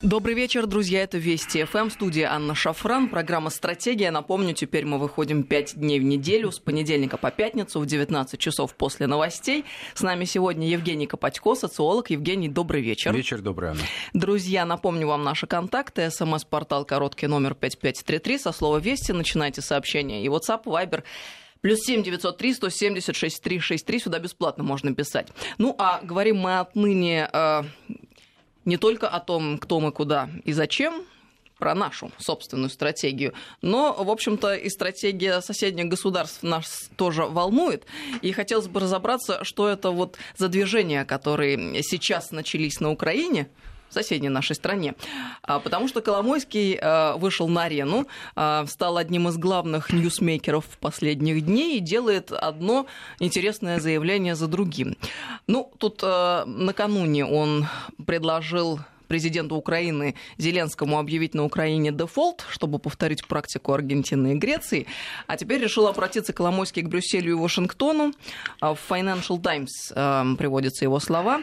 Добрый вечер, друзья. Это Вести ФМ, студия Анна Шафран, программа «Стратегия». Напомню, теперь мы выходим 5 дней в неделю, с понедельника по пятницу в 19 часов после новостей. С нами сегодня Евгений Копатько, социолог. Евгений, добрый вечер. Вечер добрый, Анна. Друзья, напомню вам наши контакты. СМС-портал короткий номер 5533 со слова «Вести». Начинайте сообщение. И WhatsApp, Viber Плюс семь девятьсот три сто семьдесят шесть три шесть три сюда бесплатно можно писать. Ну а говорим мы отныне э, не только о том, кто мы, куда и зачем, про нашу собственную стратегию. Но, в общем-то, и стратегия соседних государств нас тоже волнует. И хотелось бы разобраться, что это вот за движения, которые сейчас начались на Украине, в соседней нашей стране. А, потому что Коломойский а, вышел на арену, а, стал одним из главных ньюсмейкеров последних дней и делает одно интересное заявление за другим. Ну, тут накануне он предложил президенту Украины Зеленскому объявить на Украине дефолт, чтобы повторить практику Аргентины и Греции. А теперь решил обратиться Коломойский к Брюсселю и Вашингтону. В Financial Times приводятся его слова.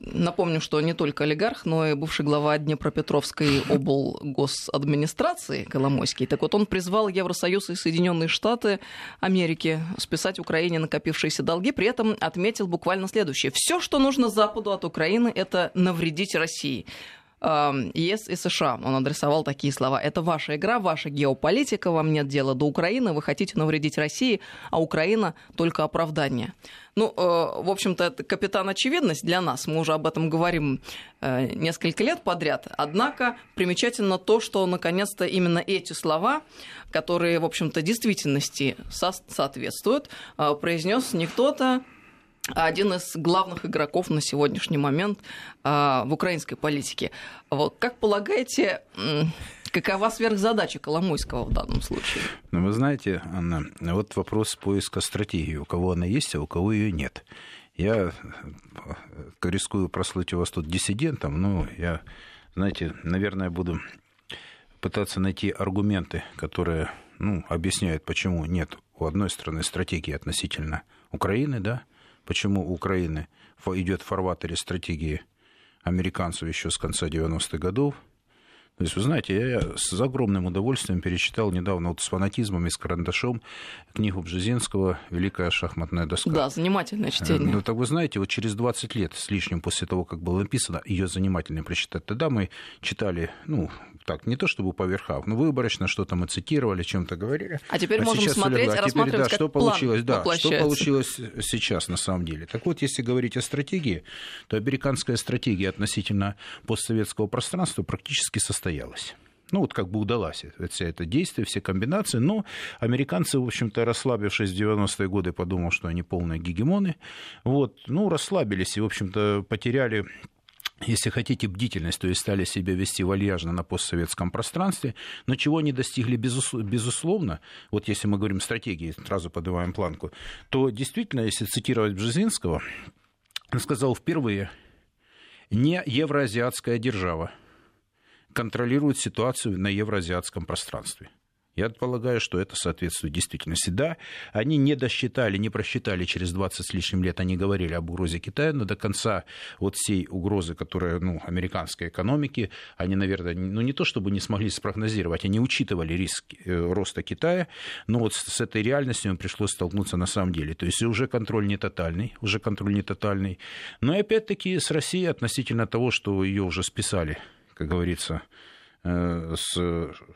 Напомню, что не только олигарх, но и бывший глава Днепропетровской облгосадминистрации Коломойский. Так вот, он призвал Евросоюз и Соединенные Штаты Америки списать Украине накопившиеся долги, при этом отметил буквально следующее. Все, что нужно Западу от Украины, это навредить России. ЕС и США. Он адресовал такие слова. Это ваша игра, ваша геополитика, вам нет дела до Украины, вы хотите навредить России, а Украина только оправдание. Ну, э, в общем-то, это капитан очевидность для нас. Мы уже об этом говорим э, несколько лет подряд. Однако примечательно то, что наконец-то именно эти слова, которые, в общем-то, действительности соответствуют, э, произнес не кто-то, один из главных игроков на сегодняшний момент а, в украинской политике. Вот, как полагаете, какова сверхзадача Коломойского в данном случае? Ну, вы знаете, Анна, вот вопрос поиска стратегии. У кого она есть, а у кого ее нет. Я э, рискую прослыть у вас тут диссидентом, но я, знаете, наверное, буду пытаться найти аргументы, которые ну, объясняют, почему нет у одной страны стратегии относительно Украины, да, почему у Украины идет в фарватере стратегии американцев еще с конца 90-х годов. То есть, вы знаете, я с огромным удовольствием перечитал недавно вот с фанатизмом и с карандашом книгу Бжезинского «Великая шахматная доска». Да, занимательное чтение. Ну, так вы знаете, вот через 20 лет с лишним после того, как было написано, ее занимательно прочитать. Тогда мы читали, ну, так, не то чтобы по верхам, но выборочно что-то мы цитировали, чем-то говорили. А теперь а можем смотреть, а теперь, да, как что получилось, да, что получилось сейчас на самом деле. Так вот, если говорить о стратегии, то американская стратегия относительно постсоветского пространства практически состоялась ну, вот как бы удалась вся это действие, все комбинации. Но американцы, в общем-то, расслабившись в 90-е годы, подумал, что они полные гегемоны. Вот, ну, расслабились и, в общем-то, потеряли если хотите, бдительность, то есть стали себя вести вальяжно на постсоветском пространстве, но чего они достигли безусловно, вот если мы говорим стратегии, сразу поднимаем планку, то действительно, если цитировать Бжезинского, он сказал впервые, не евроазиатская держава контролирует ситуацию на евроазиатском пространстве. Я полагаю, что это соответствует действительности. Да, они не досчитали, не просчитали через 20 с лишним лет, они говорили об угрозе Китая, но до конца вот всей угрозы, которая, ну, американской экономики, они, наверное, ну, не то чтобы не смогли спрогнозировать, они учитывали риск э, роста Китая, но вот с этой реальностью им пришлось столкнуться на самом деле. То есть уже контроль не тотальный, уже контроль не тотальный. Но и опять-таки с Россией относительно того, что ее уже списали, как говорится, с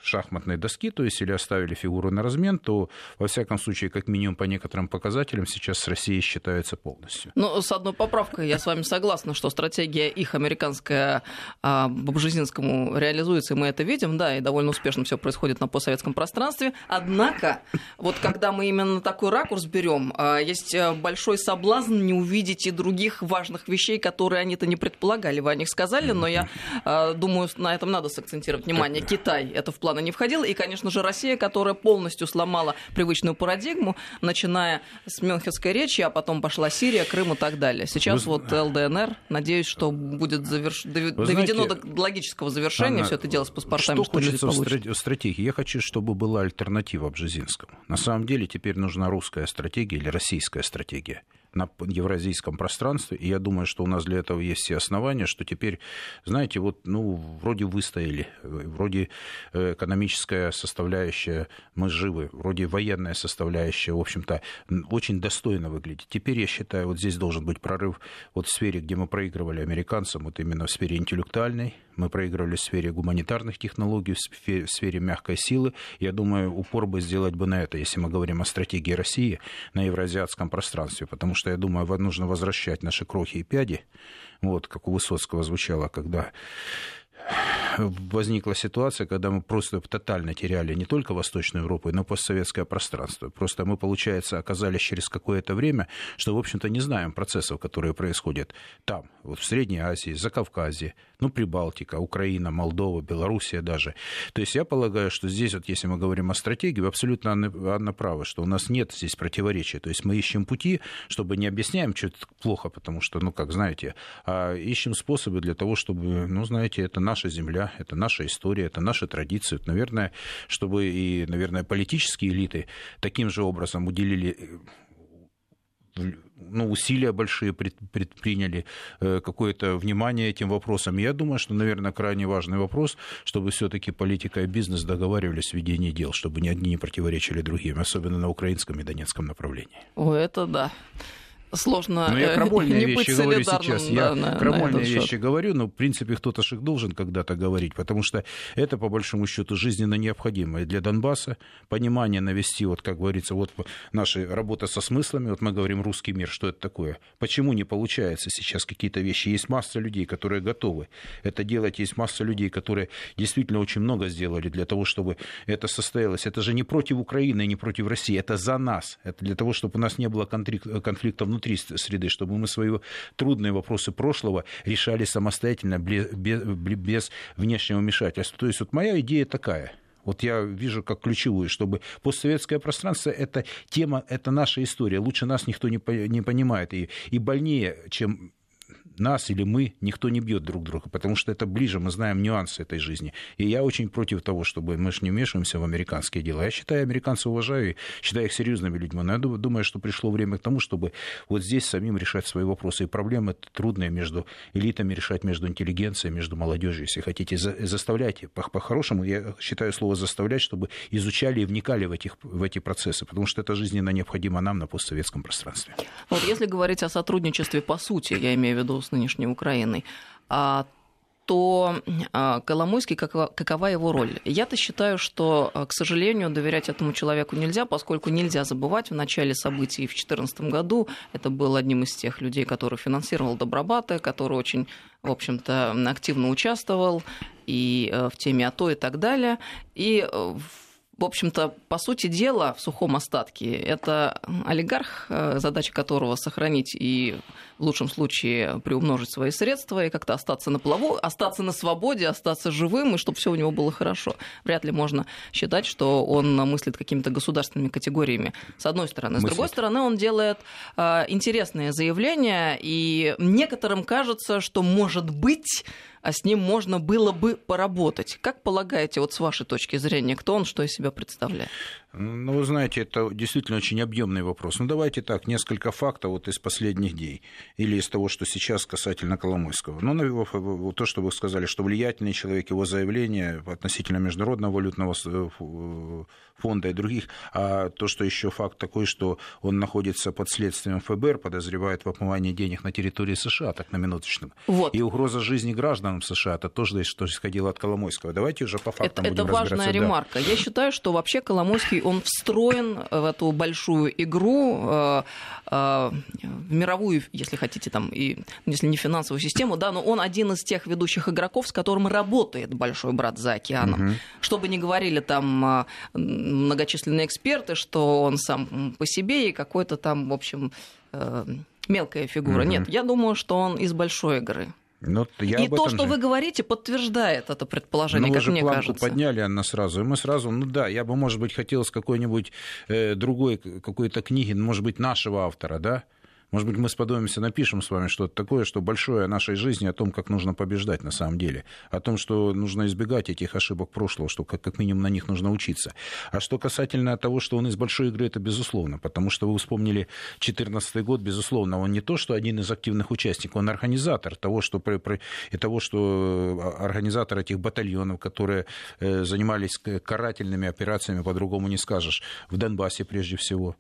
шахматной доски, то есть или оставили фигуру на размен, то, во всяком случае, как минимум по некоторым показателям, сейчас с Россией считается полностью. Ну, с одной поправкой, я с вами согласна, что стратегия их американская а, по Бжезинскому реализуется, и мы это видим, да, и довольно успешно все происходит на постсоветском пространстве. Однако, вот когда мы именно такой ракурс берем, а, есть э, большой соблазн не увидеть и других важных вещей, которые они-то не предполагали. Вы о них сказали, но я а, думаю, на этом надо сакцентировать акцентировать внимание, Китай это в планы не входило, и, конечно же, Россия, которая полностью сломала привычную парадигму, начиная с Мюнхенской речи, а потом пошла Сирия, Крым и так далее. Сейчас Вы... вот ЛДНР, надеюсь, что будет заверш... доведено знаете, до логического завершения она... все это дело с паспортами. Что, что хочется в стратегии? Я хочу, чтобы была альтернатива Бжезинскому. На самом деле теперь нужна русская стратегия или российская стратегия на евразийском пространстве. И я думаю, что у нас для этого есть все основания, что теперь, знаете, вот, ну, вроде выстояли, вроде э, экономическая составляющая, мы живы, вроде военная составляющая, в общем-то, очень достойно выглядит. Теперь, я считаю, вот здесь должен быть прорыв вот в сфере, где мы проигрывали американцам, вот именно в сфере интеллектуальной, мы проигрывали в сфере гуманитарных технологий, в сфере мягкой силы. Я думаю, упор бы сделать бы на это, если мы говорим о стратегии России на евразиатском пространстве, потому что, я думаю, нужно возвращать наши крохи и пяди, вот, как у Высоцкого звучало, когда возникла ситуация, когда мы просто тотально теряли не только Восточную Европу, но и постсоветское пространство. Просто мы, получается, оказались через какое-то время, что, в общем-то, не знаем процессов, которые происходят там, вот в Средней Азии, Закавказье, ну, Прибалтика, Украина, Молдова, Белоруссия даже. То есть я полагаю, что здесь, вот если мы говорим о стратегии, вы абсолютно, Анна, Анна права, что у нас нет здесь противоречия. То есть мы ищем пути, чтобы не объясняем, что это плохо, потому что, ну, как знаете, а ищем способы для того, чтобы, ну, знаете, это наша земля, это наша история, это наши традиции. Это, наверное, чтобы и, наверное, политические элиты таким же образом уделили ну, усилия большие предприняли, э, какое-то внимание этим вопросам. Я думаю, что, наверное, крайне важный вопрос, чтобы все-таки политика и бизнес договаривались в ведении дел, чтобы ни одни не противоречили другим, особенно на украинском и донецком направлении. О, это да сложно но я крамольные не вещи говорю сейчас. Да, я на, крамольные на вещи счет. говорю, но в принципе кто-то же их должен когда-то говорить, потому что это, по большому счету, жизненно необходимо и для Донбасса. Понимание навести, вот как говорится, вот наша работа со смыслами, вот мы говорим русский мир, что это такое? Почему не получается сейчас какие-то вещи? Есть масса людей, которые готовы это делать, есть масса людей, которые действительно очень много сделали для того, чтобы это состоялось. Это же не против Украины, не против России, это за нас. Это для того, чтобы у нас не было конфликта внутри внутри среды, чтобы мы свои трудные вопросы прошлого решали самостоятельно, без внешнего вмешательства. То есть вот моя идея такая – вот я вижу как ключевую, чтобы постсоветское пространство – это тема, это наша история. Лучше нас никто не, не понимает. И, и больнее, чем нас или мы, никто не бьет друг друга, потому что это ближе, мы знаем нюансы этой жизни. И я очень против того, чтобы мы же не вмешиваемся в американские дела. Я считаю, американцев уважаю, считаю их серьезными людьми, но я думаю, что пришло время к тому, чтобы вот здесь самим решать свои вопросы. И проблемы трудные между элитами решать, между интеллигенцией, между молодежью, если хотите. Заставляйте. По-хорошему, я считаю слово заставлять, чтобы изучали и вникали в, этих, в эти процессы, потому что это жизненно необходимо нам на постсоветском пространстве. Вот если говорить о сотрудничестве по сути, я имею в виду с нынешней Украиной, а, то а, Коломойский, какова его роль? Я-то считаю, что, а, к сожалению, доверять этому человеку нельзя, поскольку нельзя забывать, в начале событий в 2014 году это был одним из тех людей, который финансировал Добробаты, который очень, в общем-то, активно участвовал и э, в теме АТО и так далее. И в э, в общем-то, по сути дела, в сухом остатке, это олигарх, э, задача которого сохранить и в лучшем случае приумножить свои средства и как-то остаться на плаву, остаться на свободе, остаться живым, и чтобы все у него было хорошо. Вряд ли можно считать, что он мыслит какими-то государственными категориями, с одной стороны. С мыслит. другой стороны, он делает э, интересные заявления, и некоторым кажется, что, может быть, а с ним можно было бы поработать. Как полагаете, вот с вашей точки зрения, кто он, что из себя представляет? Ну, вы знаете, это действительно очень объемный вопрос. Ну, давайте так, несколько фактов вот из последних дней или из того, что сейчас касательно Коломойского. Ну, то, что вы сказали, что влиятельный человек, его заявление относительно Международного валютного э, фонда и других, а то, что еще факт такой, что он находится под следствием ФБР, подозревает в отмывании денег на территории США, так на минуточном. Вот. И угроза жизни гражданам США, это тоже что исходило от Коломойского. Давайте уже по фактам это, будем Это важная ремарка. Да. Я считаю, что вообще Коломойский он встроен в эту большую игру, э, э, в мировую, если хотите, там, и, если не финансовую систему, да, но он один из тех ведущих игроков, с которым работает большой брат за океаном. Угу. Что бы ни говорили там э, многочисленные эксперты, что он сам по себе и какой-то там, в общем, мелкая фигура. Угу. Нет, я думаю, что он из большой игры. Но ну, я и то, что же. вы говорите, подтверждает это предположение, ну, как же мне планку кажется. подняли, Анна, сразу. И мы сразу, ну да, я бы, может быть, хотел с какой-нибудь э, другой какой-то книги, может быть, нашего автора, да, Может быть, мы сподобимся, напишем с вами что-то такое, что большое о нашей жизни, о том, как нужно побеждать на самом деле, о том, что нужно избегать этих ошибок прошлого, что как, как минимум на них нужно учиться. А что касательно того, что он из большой игры, это безусловно, потому что вы вспомнили 2014 год, безусловно, он не то, что один из активных участников, он организатор того, что, и того, что э, организатор этих батальонов, которые э, занимались карательными операциями, по-другому не скажешь, в Донбассе прежде всего.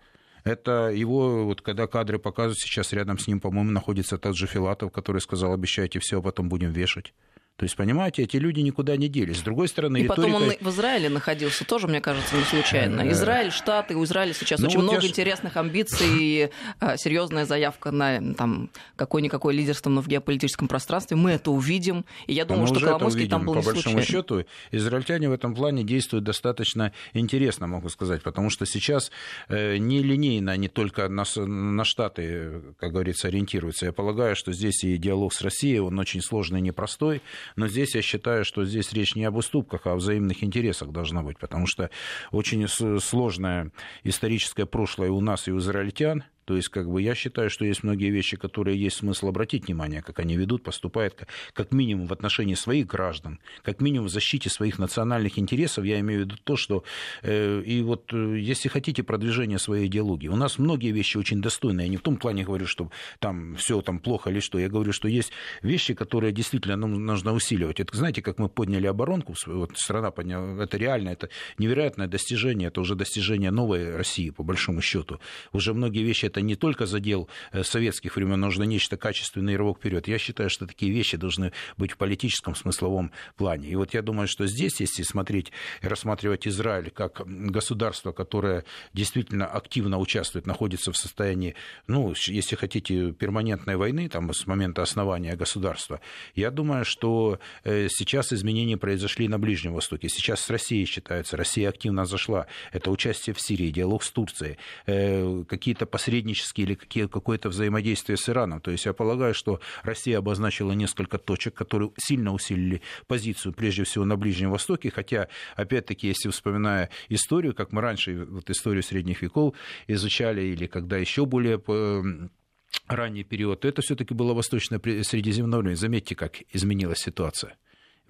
Это его, вот когда кадры показывают, сейчас рядом с ним, по-моему, находится тот же Филатов, который сказал, обещайте все, а потом будем вешать. То есть, понимаете, эти люди никуда не делись. С другой стороны, И риторика... потом он в Израиле находился, тоже, мне кажется, не случайно. Э, Израиль, Штаты, у Израиля сейчас ну, очень вот много ж... интересных амбиций, и а, серьезная заявка на там, какое-никакое лидерство но в геополитическом пространстве. Мы это увидим. И я думаю, что Коломойский там был По не большому счету, израильтяне в этом плане действуют достаточно интересно, могу сказать, потому что сейчас э, не линейно они только на, на Штаты, как говорится, ориентируются. Я полагаю, что здесь и диалог с Россией, он очень сложный и непростой но здесь я считаю, что здесь речь не об уступках, а о взаимных интересах должна быть, потому что очень сложное историческое прошлое у нас и у израильтян, то есть, как бы, я считаю, что есть многие вещи, которые есть смысл обратить внимание, как они ведут, поступают, как, как минимум в отношении своих граждан, как минимум в защите своих национальных интересов. Я имею в виду то, что э, и вот, э, если хотите, продвижение своей идеологии. У нас многие вещи очень достойные. Я не в том плане говорю, что там все там плохо или что. Я говорю, что есть вещи, которые действительно ну, нужно усиливать. Это, знаете, как мы подняли оборонку, вот страна подняла, это реально, это невероятное достижение, это уже достижение новой России, по большому счету. Уже многие вещи это не только задел э, советских времен, нужно нечто качественное и рывок вперед. Я считаю, что такие вещи должны быть в политическом смысловом плане. И вот я думаю, что здесь, если смотреть и рассматривать Израиль как государство, которое действительно активно участвует, находится в состоянии, ну, если хотите, перманентной войны, там, с момента основания государства, я думаю, что э, сейчас изменения произошли на Ближнем Востоке. Сейчас с Россией считается, Россия активно зашла. Это участие в Сирии, диалог с Турцией, э, какие-то посредники посреднические или какие, какое-то взаимодействие с Ираном. То есть я полагаю, что Россия обозначила несколько точек, которые сильно усилили позицию, прежде всего, на Ближнем Востоке, хотя, опять-таки, если вспоминая историю, как мы раньше вот историю средних веков изучали, или когда еще более ранний период, то это все-таки было Восточное Средиземноморье. Заметьте, как изменилась ситуация.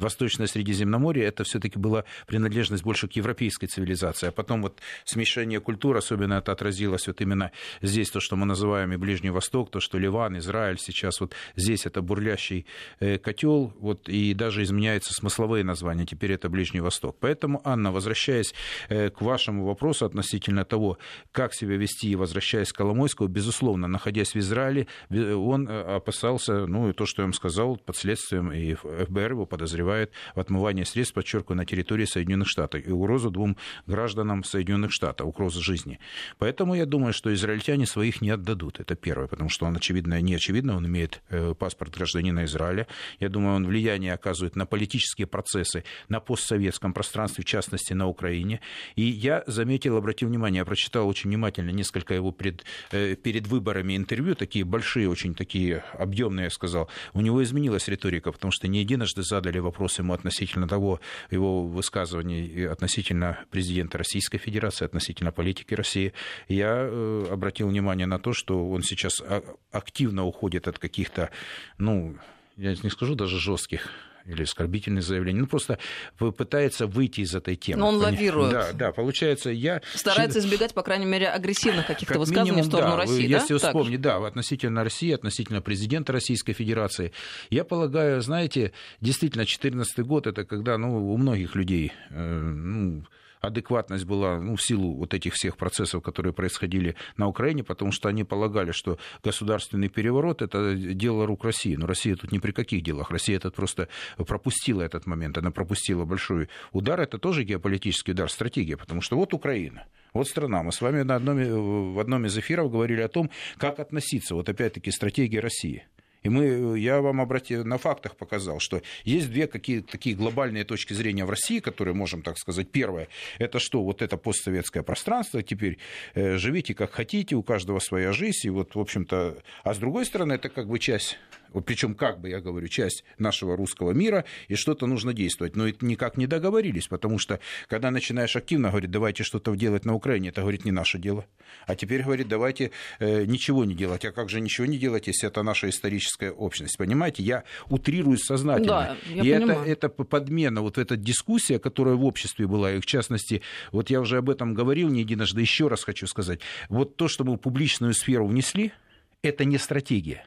Восточное Средиземноморье, это все-таки была принадлежность больше к европейской цивилизации. А потом вот смешение культур, особенно это отразилось вот именно здесь, то, что мы называем и Ближний Восток, то, что Ливан, Израиль сейчас вот здесь это бурлящий э, котел, вот, и даже изменяются смысловые названия, теперь это Ближний Восток. Поэтому, Анна, возвращаясь э, к вашему вопросу относительно того, как себя вести, и возвращаясь к Коломойскому, безусловно, находясь в Израиле, он э, опасался, ну, и то, что я вам сказал, под следствием, и ФБР его подозревает подозревает в отмывании средств, подчеркиваю, на территории Соединенных Штатов и угрозу двум гражданам Соединенных Штатов, угрозу жизни. Поэтому я думаю, что израильтяне своих не отдадут. Это первое, потому что он, очевидно, не очевидно, он имеет э, паспорт гражданина Израиля. Я думаю, он влияние оказывает на политические процессы на постсоветском пространстве, в частности, на Украине. И я заметил, обратил внимание, я прочитал очень внимательно несколько его пред, э, перед выборами интервью, такие большие, очень такие объемные, я сказал. У него изменилась риторика, потому что не единожды задали вопрос вопрос ему относительно того, его высказываний относительно президента Российской Федерации, относительно политики России, я э, обратил внимание на то, что он сейчас а, активно уходит от каких-то, ну, я не скажу даже жестких или оскорбительные заявления. Ну, просто пытается выйти из этой темы. Но он лавирует. Да, да, получается, я... Старается избегать, по крайней мере, агрессивных каких-то как высказываний минимум, в сторону да, России, Если да? вспомнить, да, относительно России, относительно президента Российской Федерации. Я полагаю, знаете, действительно, 2014 год, это когда, ну, у многих людей, э, ну, адекватность была ну, в силу вот этих всех процессов, которые происходили на Украине, потому что они полагали, что государственный переворот – это дело рук России. Но Россия тут ни при каких делах. Россия этот просто пропустила этот момент. Она пропустила большой удар. Это тоже геополитический удар, стратегия, потому что вот Украина. Вот страна. Мы с вами на одном, в одном из эфиров говорили о том, как относиться, вот опять-таки, стратегии России. И мы, я вам обратил, на фактах показал, что есть две какие такие глобальные точки зрения в России, которые можем так сказать. Первое, это что, вот это постсоветское пространство, теперь э, живите как хотите, у каждого своя жизнь, и вот, в общем-то, а с другой стороны, это как бы часть причем как бы, я говорю, часть нашего русского мира, и что-то нужно действовать. Но это никак не договорились, потому что когда начинаешь активно говорить, давайте что-то делать на Украине, это, говорит, не наше дело. А теперь, говорит, давайте э, ничего не делать. А как же ничего не делать, если это наша историческая общность? Понимаете, я утрирую сознательно. Да, я и понимаю. это, это подмена, вот эта дискуссия, которая в обществе была, и в частности, вот я уже об этом говорил не единожды, еще раз хочу сказать, вот то, что мы в публичную сферу внесли, это не стратегия.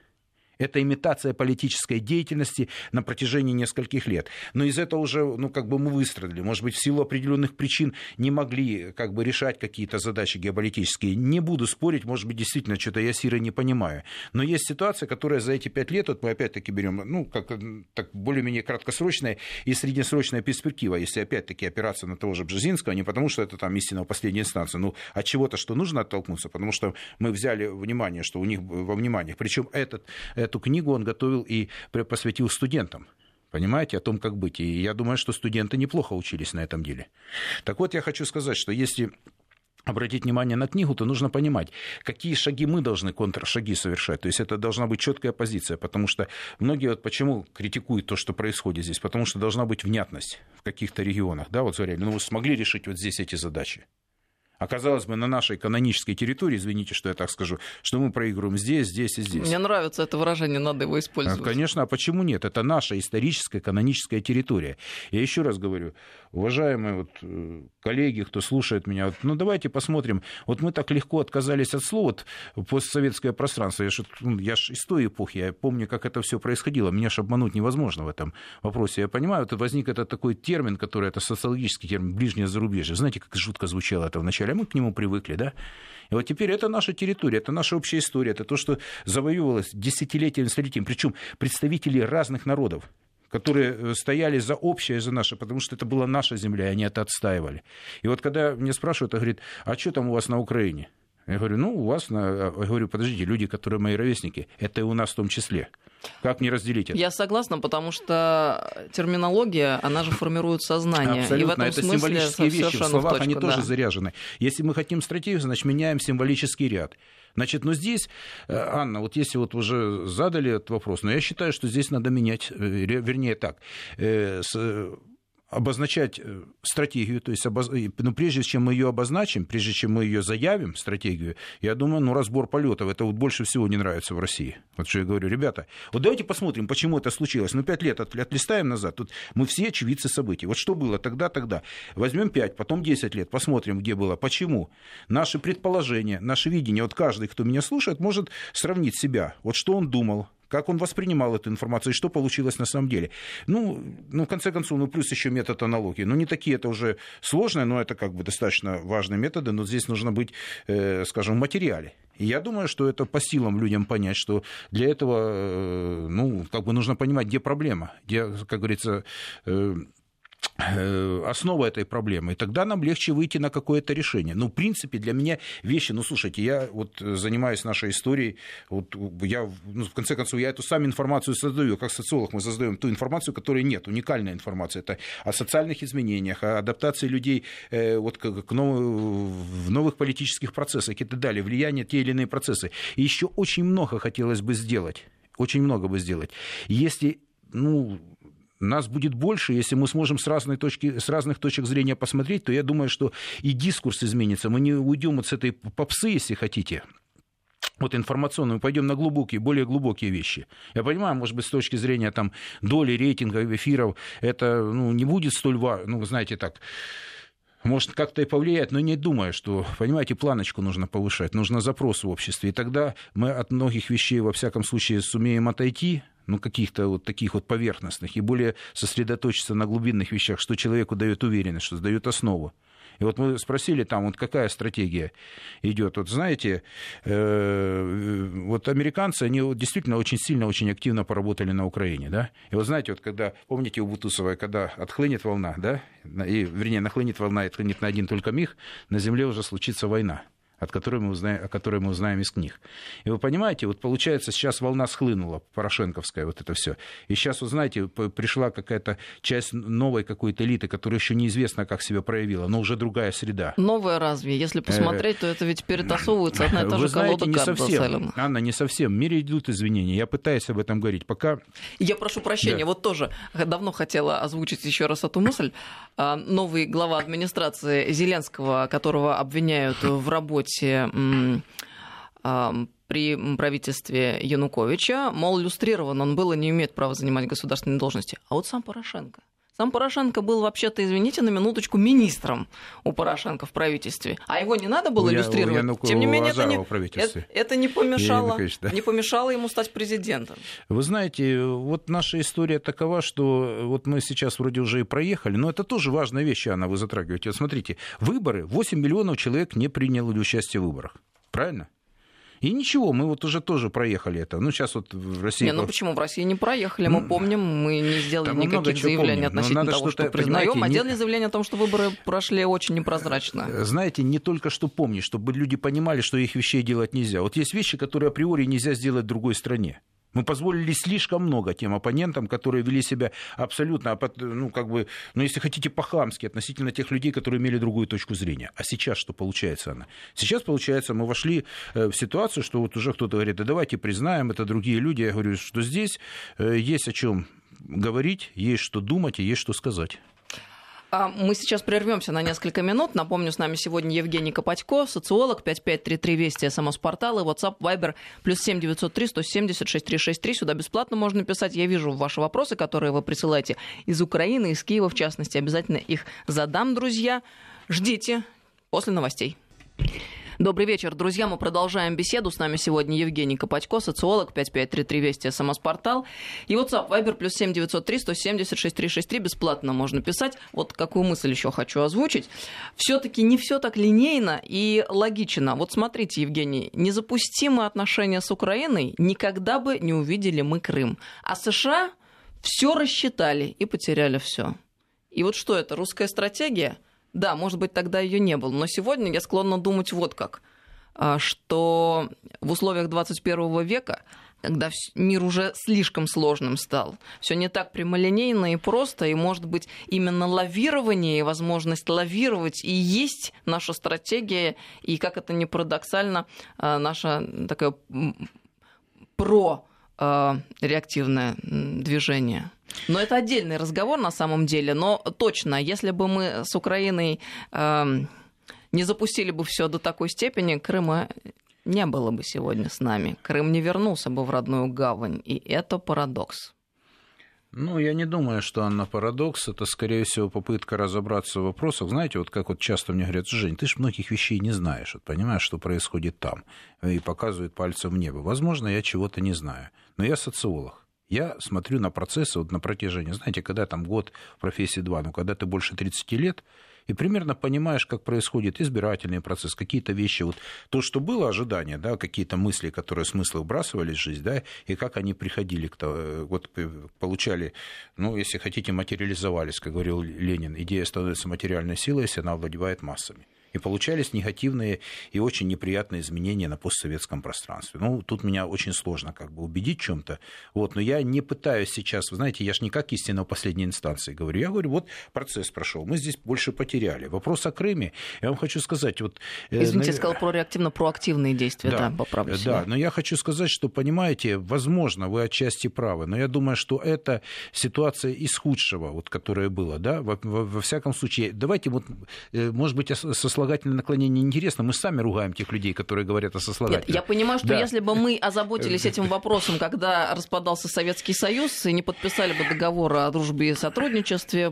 Это имитация политической деятельности на протяжении нескольких лет. Но из этого уже, ну, как бы мы выстрадали. Может быть, в силу определенных причин не могли, как бы, решать какие-то задачи геополитические. Не буду спорить, может быть, действительно, что-то я Сиры не понимаю. Но есть ситуация, которая за эти пять лет, вот мы опять-таки берем, ну, как так более-менее краткосрочная и среднесрочная перспектива, если опять-таки опираться на того же Бжезинского, не потому что это там истина в последней инстанции, ну, от чего-то, что нужно оттолкнуться, потому что мы взяли внимание, что у них во внимании, причем этот эту книгу он готовил и посвятил студентам понимаете, о том, как быть. И я думаю, что студенты неплохо учились на этом деле. Так вот, я хочу сказать, что если обратить внимание на книгу, то нужно понимать, какие шаги мы должны контршаги совершать. То есть это должна быть четкая позиция, потому что многие вот почему критикуют то, что происходит здесь, потому что должна быть внятность в каких-то регионах. Да, вот говорили, ну вы смогли решить вот здесь эти задачи. Оказалось бы, на нашей канонической территории, извините, что я так скажу, что мы проигрываем здесь, здесь и здесь. Мне нравится это выражение, надо его использовать. Конечно, а почему нет? Это наша историческая каноническая территория. Я еще раз говорю, уважаемые вот э, коллеги, кто слушает меня, вот, ну давайте посмотрим. Вот мы так легко отказались от слова вот, постсоветское пространство. Я же ну, я ж из той эпохи, я помню, как это все происходило. Меня же обмануть невозможно в этом вопросе. Я понимаю, вот возник этот такой термин, который это социологический термин, ближнее зарубежье. Знаете, как жутко звучало это вначале, а мы к нему привыкли, да? И вот теперь это наша территория, это наша общая история, это то, что завоевывалось десятилетиями, столетиями, причем представители разных народов которые э, стояли за общее, за наше, потому что это была наша земля, и они это отстаивали. И вот когда мне спрашивают, он говорит, а что там у вас на Украине? Я говорю, ну, у вас, на... я говорю, подождите, люди, которые мои ровесники, это и у нас в том числе. Как не разделить это? Я согласна, потому что терминология, она же формирует сознание. Абсолютно, и в этом это смысле символические вещи. В словах в точку, они да. тоже заряжены. Если мы хотим стратегию, значит, меняем символический ряд. Значит, но здесь, э, Анна, вот если вот уже задали этот вопрос, но я считаю, что здесь надо менять, э, вернее так, э, обозначать э, стратегию, то есть, обоз... ну, прежде чем мы ее обозначим, прежде чем мы ее заявим, стратегию, я думаю, ну, разбор полетов, это вот больше всего не нравится в России. Вот что я говорю, ребята, вот давайте посмотрим, почему это случилось. Ну, пять лет от... отлистаем назад, тут мы все очевидцы событий. Вот что было тогда, тогда. Возьмем пять, потом десять лет, посмотрим, где было, почему. Наши предположения, наше видение, вот каждый, кто меня слушает, может сравнить себя, вот что он думал, как он воспринимал эту информацию и что получилось на самом деле. Ну, ну в конце концов, ну, плюс еще метод аналогии. Ну, не такие это уже сложные, но это как бы достаточно важные методы, но здесь нужно быть, э, скажем, в материале. И я думаю, что это по силам людям понять, что для этого, э, ну, как бы нужно понимать, где проблема, где, как говорится, э, основа этой проблемы, и тогда нам легче выйти на какое-то решение. Ну, в принципе, для меня вещи, ну, слушайте, я вот занимаюсь нашей историей, вот я, ну, в конце концов, я эту самую информацию создаю, как социолог мы создаем ту информацию, которой нет, уникальная информация, это о социальных изменениях, о адаптации людей э, вот к, к нов... в новых политических процессах и так далее, влияние те или иные процессы. И еще очень много хотелось бы сделать, очень много бы сделать. Если ну, нас будет больше, если мы сможем с, разной точки, с разных точек зрения посмотреть, то я думаю, что и дискурс изменится. Мы не уйдем от этой попсы, если хотите, вот информационную, пойдем на глубокие, более глубокие вещи. Я понимаю, может быть, с точки зрения там, доли рейтинга эфиров, это ну, не будет столь важно, ну, вы знаете, так, может как-то и повлияет, но не думаю, что, понимаете, планочку нужно повышать, нужно запрос в обществе, и тогда мы от многих вещей, во всяком случае, сумеем отойти, ну, каких-то вот таких вот поверхностных, и более сосредоточиться на глубинных вещах, что человеку дает уверенность, что дает основу. И вот мы спросили там, вот какая стратегия идет. Вот знаете, э, вот американцы, они действительно очень сильно, очень активно поработали на Украине, да. И вот знаете, вот когда, помните у Бутусова, когда отхлынет волна, да, и, вернее, нахлынет волна и отхлынет на один только миг, на земле уже случится война. От которой мы узнаем, о которой мы узнаем из книг. И вы понимаете, вот получается, сейчас волна схлынула, порошенковская вот это все. И сейчас, вы знаете, пришла какая-то часть новой какой-то элиты, которая еще неизвестно, как себя проявила, но уже другая среда. Новая разве? Если посмотреть, то это ведь перетасовывается одна и та же колода не совсем, Анна, не совсем. В мире идут извинения. Я пытаюсь об этом говорить. Пока... Я прошу прощения, да. вот тоже давно хотела озвучить еще раз эту мысль. А, новый глава администрации Зеленского, которого обвиняют в работе при правительстве Януковича, мол, иллюстрирован он был и не имеет права занимать государственные должности. А вот сам Порошенко – сам Порошенко был вообще-то, извините, на минуточку министром у Порошенко в правительстве. А его не надо было у иллюстрировать. Я, у Тем не менее, это не, это, это не, помешало, да. не помешало ему стать президентом. Вы знаете, вот наша история такова, что вот мы сейчас вроде уже и проехали, но это тоже важная вещь, Анна, вы затрагиваете. Вот смотрите, выборы, 8 миллионов человек не приняло участие в выборах. Правильно? И ничего, мы вот уже тоже проехали это. Ну, сейчас вот в России... Не, ну почему? В России не проехали. Мы помним, мы не сделали Там никаких заявлений относительно того, что признаем, а делали заявление о том, что выборы прошли очень непрозрачно. Э, знаете, не только что помнить, чтобы люди понимали, что их вещей делать нельзя. Вот есть вещи, которые априори нельзя сделать в другой стране. Мы позволили слишком много тем оппонентам, которые вели себя абсолютно, ну, как бы, ну, если хотите, по-хамски относительно тех людей, которые имели другую точку зрения. А сейчас что получается она? Сейчас, получается, мы вошли э, в ситуацию, что вот уже кто-то говорит, да давайте признаем, это другие люди. Я говорю, что здесь э, есть о чем говорить, есть что думать и есть что сказать. А мы сейчас прервемся на несколько минут. Напомню, с нами сегодня Евгений Копатько, социолог, 5533 Вести, СМС-портал и WhatsApp, Viber, плюс 7903 170 6363. Сюда бесплатно можно писать. Я вижу ваши вопросы, которые вы присылаете из Украины, из Киева, в частности. Обязательно их задам, друзья. Ждите после новостей. Добрый вечер, друзья. Мы продолжаем беседу. С нами сегодня Евгений Копатько, социолог, 5533 Вести, СМС-портал. И WhatsApp, Viber, плюс 7903 170 6363. Бесплатно можно писать. Вот какую мысль еще хочу озвучить. Все-таки не все так линейно и логично. Вот смотрите, Евгений, незапустимые отношения с Украиной никогда бы не увидели мы Крым. А США все рассчитали и потеряли все. И вот что это, русская стратегия? Да, может быть, тогда ее не было. Но сегодня я склонна думать вот как, а, что в условиях 21 века когда мир уже слишком сложным стал. Все не так прямолинейно и просто, и, может быть, именно лавирование и возможность лавировать и есть наша стратегия, и, как это ни парадоксально, а, наша такая про а, реактивное движение. Но это отдельный разговор на самом деле. Но точно, если бы мы с Украиной э, не запустили бы все до такой степени, Крыма не было бы сегодня с нами. Крым не вернулся бы в родную гавань. И это парадокс. Ну, я не думаю, что Анна парадокс. Это, скорее всего, попытка разобраться в вопросах. Знаете, вот как вот часто мне говорят, Жень, ты же многих вещей не знаешь. Вот понимаешь, что происходит там. И показывают пальцем в небо. Возможно, я чего-то не знаю. Но я социолог. Я смотрю на процессы вот на протяжении, знаете, когда там год профессии два, но когда ты больше 30 лет, и примерно понимаешь, как происходит избирательный процесс, какие-то вещи, вот то, что было ожидание, да, какие-то мысли, которые смыслы вбрасывались в жизнь, да, и как они приходили, к вот получали, ну, если хотите, материализовались, как говорил Ленин, идея становится материальной силой, если она овладевает массами и получались негативные и очень неприятные изменения на постсоветском пространстве. Ну, тут меня очень сложно как бы убедить чем-то, вот, но я не пытаюсь сейчас, вы знаете, я же не как истина в последней инстанции говорю, я говорю, вот процесс прошел, мы здесь больше потеряли. Вопрос о Крыме, я вам хочу сказать, вот... Э, Извините, я сказал про реактивно-проактивные действия, да, да поправлюсь. Да, но я хочу сказать, что, понимаете, возможно, вы отчасти правы, но я думаю, что это ситуация из худшего, вот, которая была, да, во, во, во всяком случае, давайте вот, э, может быть, со сослагательное наклонение неинтересно, мы сами ругаем тех людей, которые говорят о сослагательном. Нет, я понимаю, что да. если бы мы озаботились этим вопросом, когда распадался Советский Союз, и не подписали бы договор о дружбе и сотрудничестве,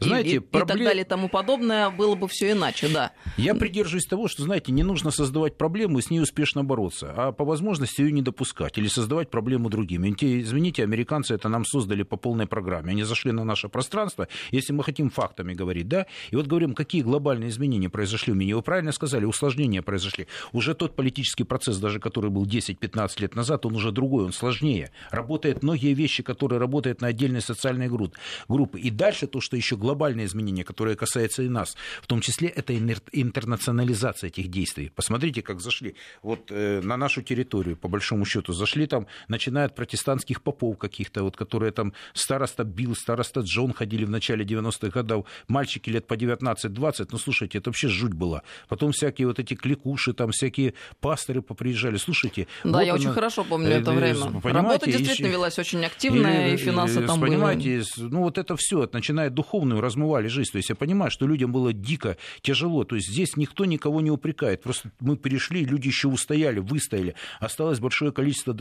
знаете, и, проблем... и так далее и тому подобное, было бы все иначе, да. Я придерживаюсь того, что, знаете, не нужно создавать проблему и с ней успешно бороться, а по возможности ее не допускать или создавать проблему другим. Извините, американцы это нам создали по полной программе. Они зашли на наше пространство, если мы хотим фактами говорить, да, и вот говорим, какие глобальные изменения произошли произошли у меня. Вы правильно сказали, усложнения произошли. Уже тот политический процесс, даже который был 10-15 лет назад, он уже другой, он сложнее. Работают многие вещи, которые работают на отдельной социальной группы. И дальше то, что еще глобальные изменения, которые касаются и нас, в том числе это интернационализация этих действий. Посмотрите, как зашли вот э, на нашу территорию, по большому счету, зашли там, начиная от протестантских попов каких-то, вот, которые там староста Билл, староста Джон ходили в начале 90-х годов, мальчики лет по 19-20, ну, слушайте, это вообще жуть была. Потом всякие вот эти кликуши, там всякие пасторы поприезжали, слушайте. Да, вот я она, очень хорошо помню это э, время. Работа действительно и, велась очень активная, и, и финансы и, там понимаете, были. ну, вот это все, начиная духовную, размывали жизнь. То есть я понимаю, что людям было дико тяжело. То есть здесь никто никого не упрекает. Просто мы перешли, люди еще устояли, выстояли. Осталось большое количество,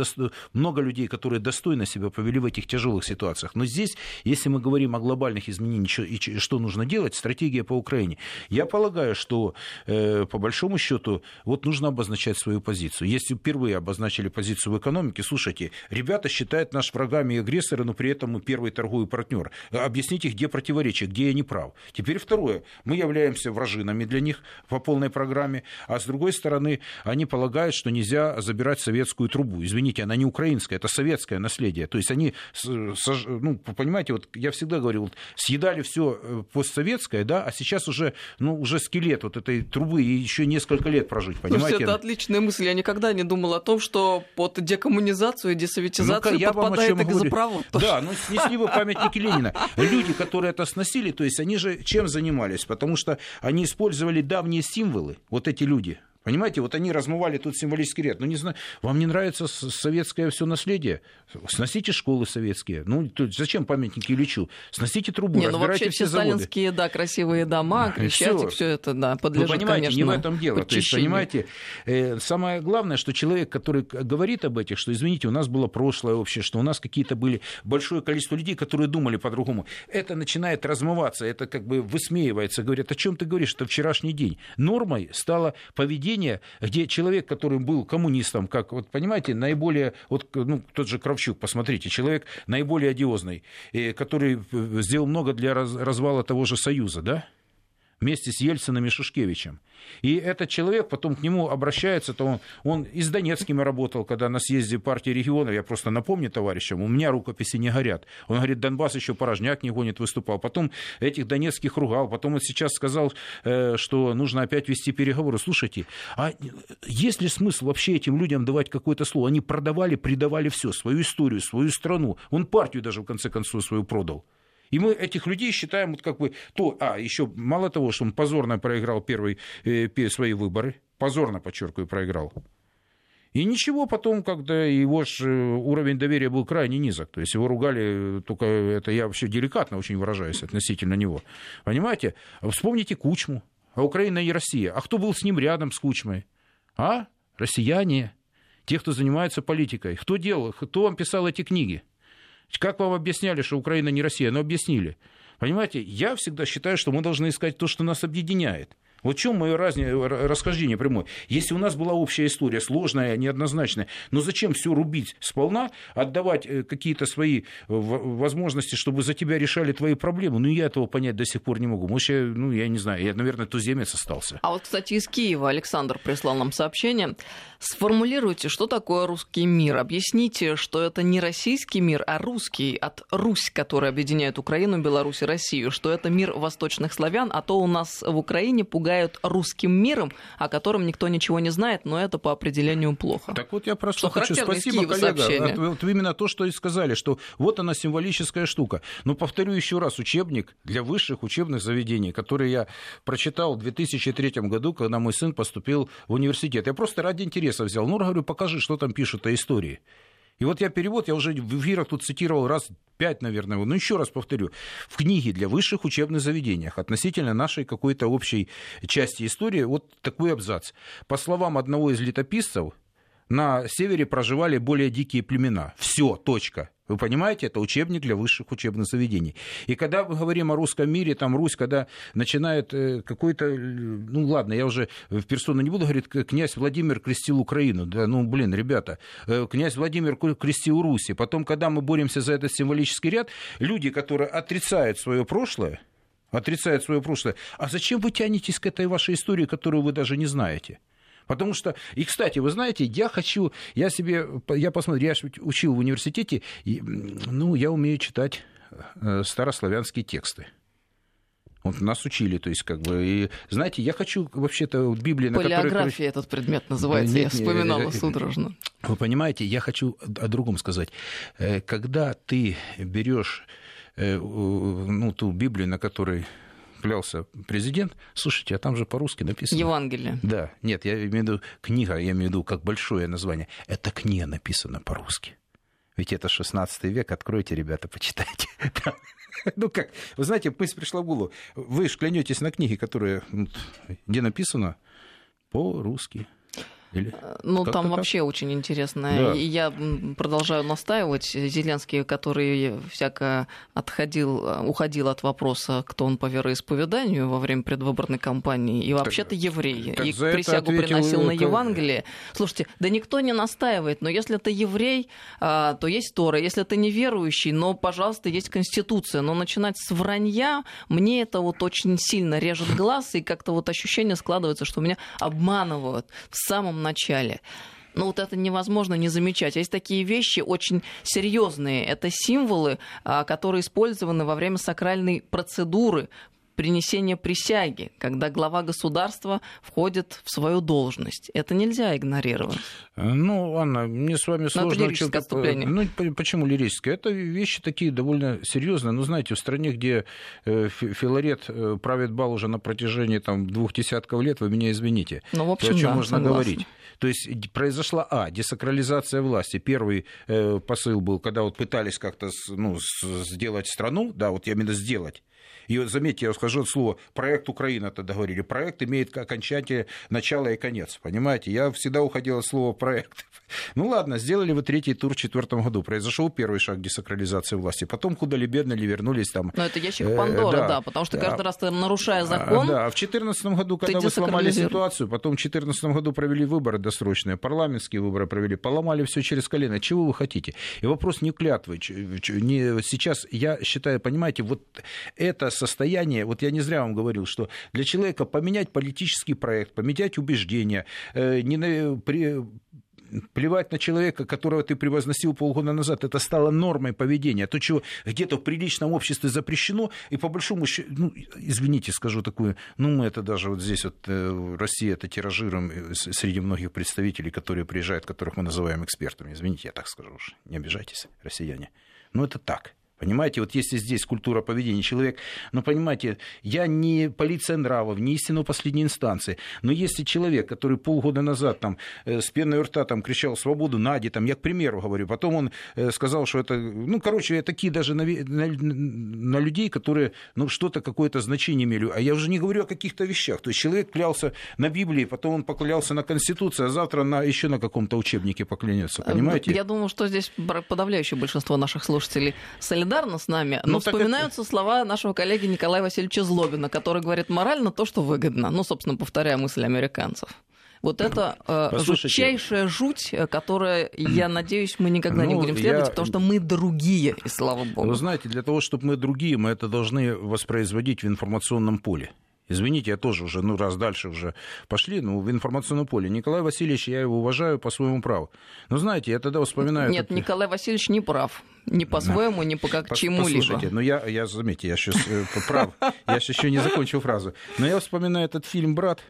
много людей, которые достойно себя повели в этих тяжелых ситуациях. Но здесь, если мы говорим о глобальных изменениях и что нужно делать, стратегия по Украине. Я полагаю, что э, по большому счету вот нужно обозначать свою позицию. Если впервые обозначили позицию в экономике, слушайте, ребята считают нас врагами и агрессора, но при этом мы первый торговый партнер. Объясните, где противоречие, где я не прав. Теперь второе. Мы являемся вражинами для них по полной программе, а с другой стороны, они полагают, что нельзя забирать советскую трубу. Извините, она не украинская, это советское наследие. То есть они, ну, понимаете, вот я всегда говорил, вот, съедали все э, постсоветское, да, а сейчас уже, ну, уже скелет вот этой трубы и еще несколько лет прожить, понимаете? Слушайте, это отличная мысль. Я никогда не думал о том, что под декоммунизацию и десоветизацию ну подпадает экзопровод. Да, ну снесли вы памятники Ленина. Люди, которые это сносили, то есть они же чем занимались? Потому что они использовали давние символы, вот эти люди, Понимаете, вот они размывали тут символический ряд. Ну, не знаю, вам не нравится советское все наследие? Сносите школы советские. Ну, зачем памятники Ильичу? Сносите трубу, не, ну, вообще все, все сталинские, да, красивые дома, Крещатик, все это, да, подлежит, Вы понимаете, конечно, не в этом дело. То есть, понимаете, э, самое главное, что человек, который говорит об этих, что, извините, у нас было прошлое общее, что у нас какие-то были большое количество людей, которые думали по-другому, это начинает размываться, это как бы высмеивается, говорят, о чем ты говоришь, это вчерашний день. Нормой стало поведение поведение, где человек, который был коммунистом, как, вот понимаете, наиболее, вот, ну, тот же Кравчук, посмотрите, человек наиболее одиозный, который сделал много для развала того же Союза, да, вместе с Ельцином и Шушкевичем. И этот человек, потом к нему обращается, то он, он и с Донецкими работал, когда на съезде партии регионов, я просто напомню товарищам, у меня рукописи не горят. Он говорит, Донбасс еще порожняк не гонит, выступал. Потом этих донецких ругал, потом он сейчас сказал, э, что нужно опять вести переговоры. Слушайте, а есть ли смысл вообще этим людям давать какое-то слово? Они продавали, предавали все, свою историю, свою страну. Он партию даже в конце концов свою продал. И мы этих людей считаем вот как бы то, а еще мало того, что он позорно проиграл первые э, свои выборы, позорно, подчеркиваю, проиграл. И ничего потом, когда его ж э, уровень доверия был крайне низок. То есть его ругали, только это я вообще деликатно очень выражаюсь относительно него. Понимаете? Вспомните Кучму. А Украина и Россия. А кто был с ним рядом, с Кучмой? А? Россияне. Те, кто занимается политикой. Кто делал? Кто вам писал эти книги? Как вам объясняли, что Украина не Россия? Но объяснили. Понимаете, я всегда считаю, что мы должны искать то, что нас объединяет. Вот в чем мое разне... расхождение прямое? Если у нас была общая история, сложная, неоднозначная, но зачем все рубить сполна, отдавать э, какие-то свои возможности, чтобы за тебя решали твои проблемы? Ну, я этого понять до сих пор не могу. Может, я, ну, я не знаю, я, наверное, туземец остался. А вот, кстати, из Киева Александр прислал нам сообщение. Сформулируйте, что такое русский мир. Объясните, что это не российский мир, а русский от Русь, который объединяет Украину, Беларусь и Россию. Что это мир восточных славян, а то у нас в Украине пугают русским миром, о котором никто ничего не знает, но это по определению плохо. Так вот я просто что хочу, спасибо, коллега, сообщение. вот именно то, что и сказали, что вот она символическая штука. Но повторю еще раз, учебник для высших учебных заведений, который я прочитал в 2003 году, когда мой сын поступил в университет. Я просто ради интереса взял. Ну, говорю, покажи, что там пишут о истории. И вот я перевод, я уже в эфирах тут цитировал раз пять, наверное, ну еще раз повторю, в книге для высших учебных заведениях относительно нашей какой-то общей части истории вот такой абзац. По словам одного из летописцев, на севере проживали более дикие племена. Все, точка. Вы понимаете, это учебник для высших учебных заведений. И когда мы говорим о русском мире, там Русь, когда начинает э, какой-то, ну ладно, я уже в персону не буду говорить, князь Владимир крестил Украину. Да, ну, блин, ребята, э, князь Владимир крестил Руси. Потом, когда мы боремся за этот символический ряд, люди, которые отрицают свое прошлое, отрицает свое прошлое. А зачем вы тянетесь к этой вашей истории, которую вы даже не знаете? Потому что, и, кстати, вы знаете, я хочу, я себе, я посмотрю, я учил в университете, и, ну, я умею читать э, старославянские тексты. Вот нас учили, то есть как бы, и знаете, я хочу вообще-то в Библии... На Полиография которой... этот предмет называется, нет, я вспоминала нет, судорожно. Вы понимаете, я хочу о другом сказать. Э, когда ты берешь э, ну, ту Библию, на которой клялся президент, слушайте, а там же по-русски написано. Евангелие. Да, нет, я имею в виду книга, я имею в виду как большое название. Это книга написана по-русски. Ведь это 16 век, откройте, ребята, почитайте. Ну как, вы знаете, мысль пришла в голову. Вы же клянетесь на книге, которая, где написано по-русски. Или э, ну, там вообще очень интересно. Да. И я продолжаю настаивать. Зеленский, который всяко отходил, э, уходил от вопроса, кто он по вероисповеданию во время предвыборной кампании, и вообще-то еврей. Так и присягу приносил на Евангелие. Слушайте, да никто не настаивает, но если ты еврей, а, то есть Тора. Если ты неверующий, но, пожалуйста, есть Конституция. Но начинать с вранья, мне это вот очень сильно режет глаз, и как-то вот ощущение складывается, что меня обманывают в самом начале. Но вот это невозможно не замечать. Есть такие вещи очень серьезные. Это символы, а, которые использованы во время сакральной процедуры принесения присяги, когда глава государства входит в свою должность. Это нельзя игнорировать. Ну, Анна, мне с вами сложно... Но это лирическое отступление. Ну, почему лирическое? Это вещи такие довольно серьезные. Ну, знаете, в стране, где э, Филарет э, правит бал уже на протяжении там, двух десятков лет, вы меня извините. Ну, в общем, то, о чем да, можно согласна. говорить. То есть произошла, а, десакрализация власти. Первый э, посыл был, когда вот пытались как-то ну, сделать страну, да, вот именно сделать, и заметьте, я скажу от слова проект Украина тогда говорили. Проект имеет окончание, начало и конец. Понимаете? Я всегда уходил от слова проект. Ну ладно, сделали вы третий тур в четвертом году. Произошел первый шаг десакрализации власти. Потом куда ли бедно ли вернулись там. Но это ящик э, Пандоры, да, да, потому что каждый раз ты нарушая а, закон. Да, а в 2014 году, когда вы сломали ситуацию, потом в 2014 году провели выборы досрочные, парламентские выборы провели, поломали все через колено. Чего вы хотите? И вопрос не клятвы. Не, сейчас, я считаю, понимаете, вот это состояние, вот я не зря вам говорил, что для человека поменять политический проект, поменять убеждения, э, не на, при, плевать на человека, которого ты превозносил полгода назад, это стало нормой поведения. То, чего где-то в приличном обществе запрещено, и по большому счету, ну, извините, скажу такую, ну, мы это даже вот здесь вот э, в России это тиражируем э, среди многих представителей, которые приезжают, которых мы называем экспертами. Извините, я так скажу уж, не обижайтесь, россияне. Но это так. Понимаете, вот если здесь культура поведения человек, ну, понимаете, я не полиция нравов, не истину последней инстанции, но если человек, который полгода назад там э, с пеной у рта там кричал «свободу Наде», там, я к примеру говорю, потом он э, сказал, что это, ну, короче, такие даже на, на, на людей, которые, ну, что-то, какое-то значение имели, а я уже не говорю о каких-то вещах, то есть человек клялся на Библии, потом он поклялся на Конституции, а завтра на, еще на каком-то учебнике поклянется, э, понимаете? Я думаю, что здесь подавляющее большинство наших слушателей солидарны солидарны с нами, но ну, вспоминаются это... слова нашего коллеги Николая Васильевича Злобина, который говорит морально то, что выгодно. Ну, собственно, повторяя мысль американцев. Вот это э, жутчайшая жуть, э, которая, я надеюсь, мы никогда ну, не будем следовать, я... потому что мы другие, и слава богу. Вы знаете, для того, чтобы мы другие, мы это должны воспроизводить в информационном поле. Извините, я тоже уже, ну, раз дальше уже пошли, ну, в информационном поле. Николай Васильевич, я его уважаю по своему праву. Но знаете, я тогда вспоминаю... Нет, этот... Николай Васильевич не прав. Ни по-своему, ни по как чему-либо. Послушайте, ну я, я, заметьте, я сейчас э, прав, я еще не закончил фразу. Но я вспоминаю этот фильм «Брат»,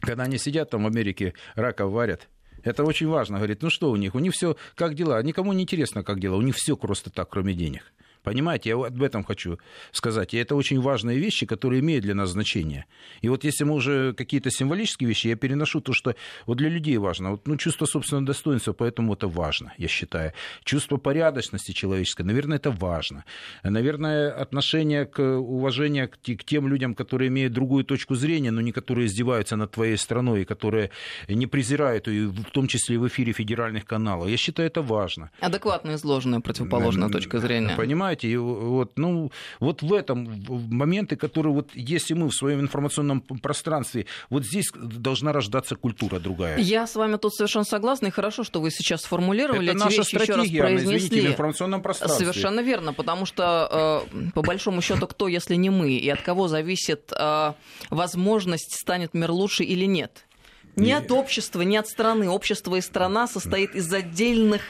когда они сидят там в Америке, раков варят, это очень важно. Говорит, ну что у них? У них все как дела? Никому не интересно, как дела. У них все просто так, кроме денег. Понимаете, я об этом хочу сказать. И это очень важные вещи, которые имеют для нас значение. И вот если мы уже какие-то символические вещи, я переношу то, что вот для людей важно. Вот, ну, чувство собственного достоинства, поэтому это важно, я считаю. Чувство порядочности человеческой, наверное, это важно. Наверное, отношение к уважению к, к тем людям, которые имеют другую точку зрения, но не которые издеваются над твоей страной, и которые не презирают ее, в том числе и в эфире федеральных каналов. Я считаю, это важно. Адекватно изложенная противоположная точка зрения. Понимаете? Понимаете, вот, ну, вот в этом моменты, которые вот если мы в своем информационном пространстве, вот здесь должна рождаться культура другая. Я с вами тут совершенно согласна, и хорошо, что вы сейчас сформулировали Это эти наша вещи, еще раз произнесли. извините, в информационном пространстве. Совершенно верно, потому что, э, по большому счету, кто, если не мы, и от кого зависит э, возможность, станет мир лучше или нет? Не от общества, не от страны. Общество и страна состоит из отдельных,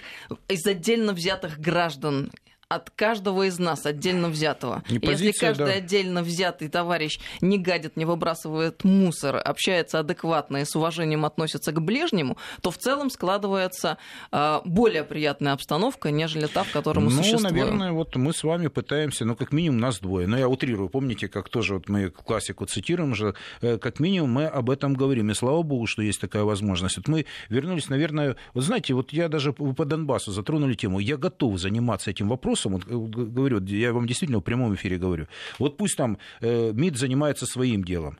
из отдельно взятых граждан от каждого из нас отдельно взятого. Не позиция, Если каждый да. отдельно взятый товарищ не гадит, не выбрасывает мусор, общается адекватно и с уважением относится к ближнему, то в целом складывается э, более приятная обстановка, нежели та, в которой мы ну, существуем. наверное, вот мы с вами пытаемся, ну, как минимум, нас двое. Но я утрирую, помните, как тоже вот мы классику цитируем же, э, как минимум мы об этом говорим. И слава богу, что есть такая возможность. Вот мы вернулись, наверное, вот знаете, вот я даже по Донбассу затронули тему. Я готов заниматься этим вопросом. Вот, э, говорю, я вам действительно в прямом эфире говорю. Вот пусть там э, МИД занимается своим делом.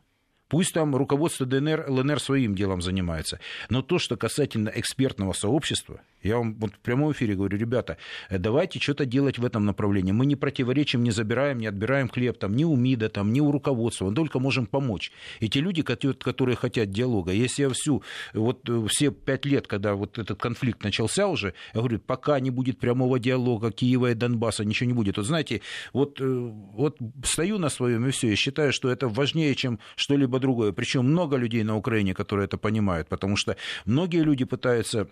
Пусть там руководство ДНР, ЛНР своим делом занимается. Но то, что касательно экспертного сообщества, я вам вот в прямом эфире говорю, ребята, э, давайте что-то делать в этом направлении. Мы не противоречим, не забираем, не отбираем хлеб там, ни у МИДа, там, ни у руководства. Мы только можем помочь. И те люди, которые хотят диалога, если я всю, вот э, все пять лет, когда вот этот конфликт начался уже, я говорю, пока не будет прямого диалога Киева и Донбасса, ничего не будет. Вот знаете, вот, э, вот стою на своем и все, и считаю, что это важнее, чем что-либо другое. Причем много людей на Украине, которые это понимают, потому что многие люди пытаются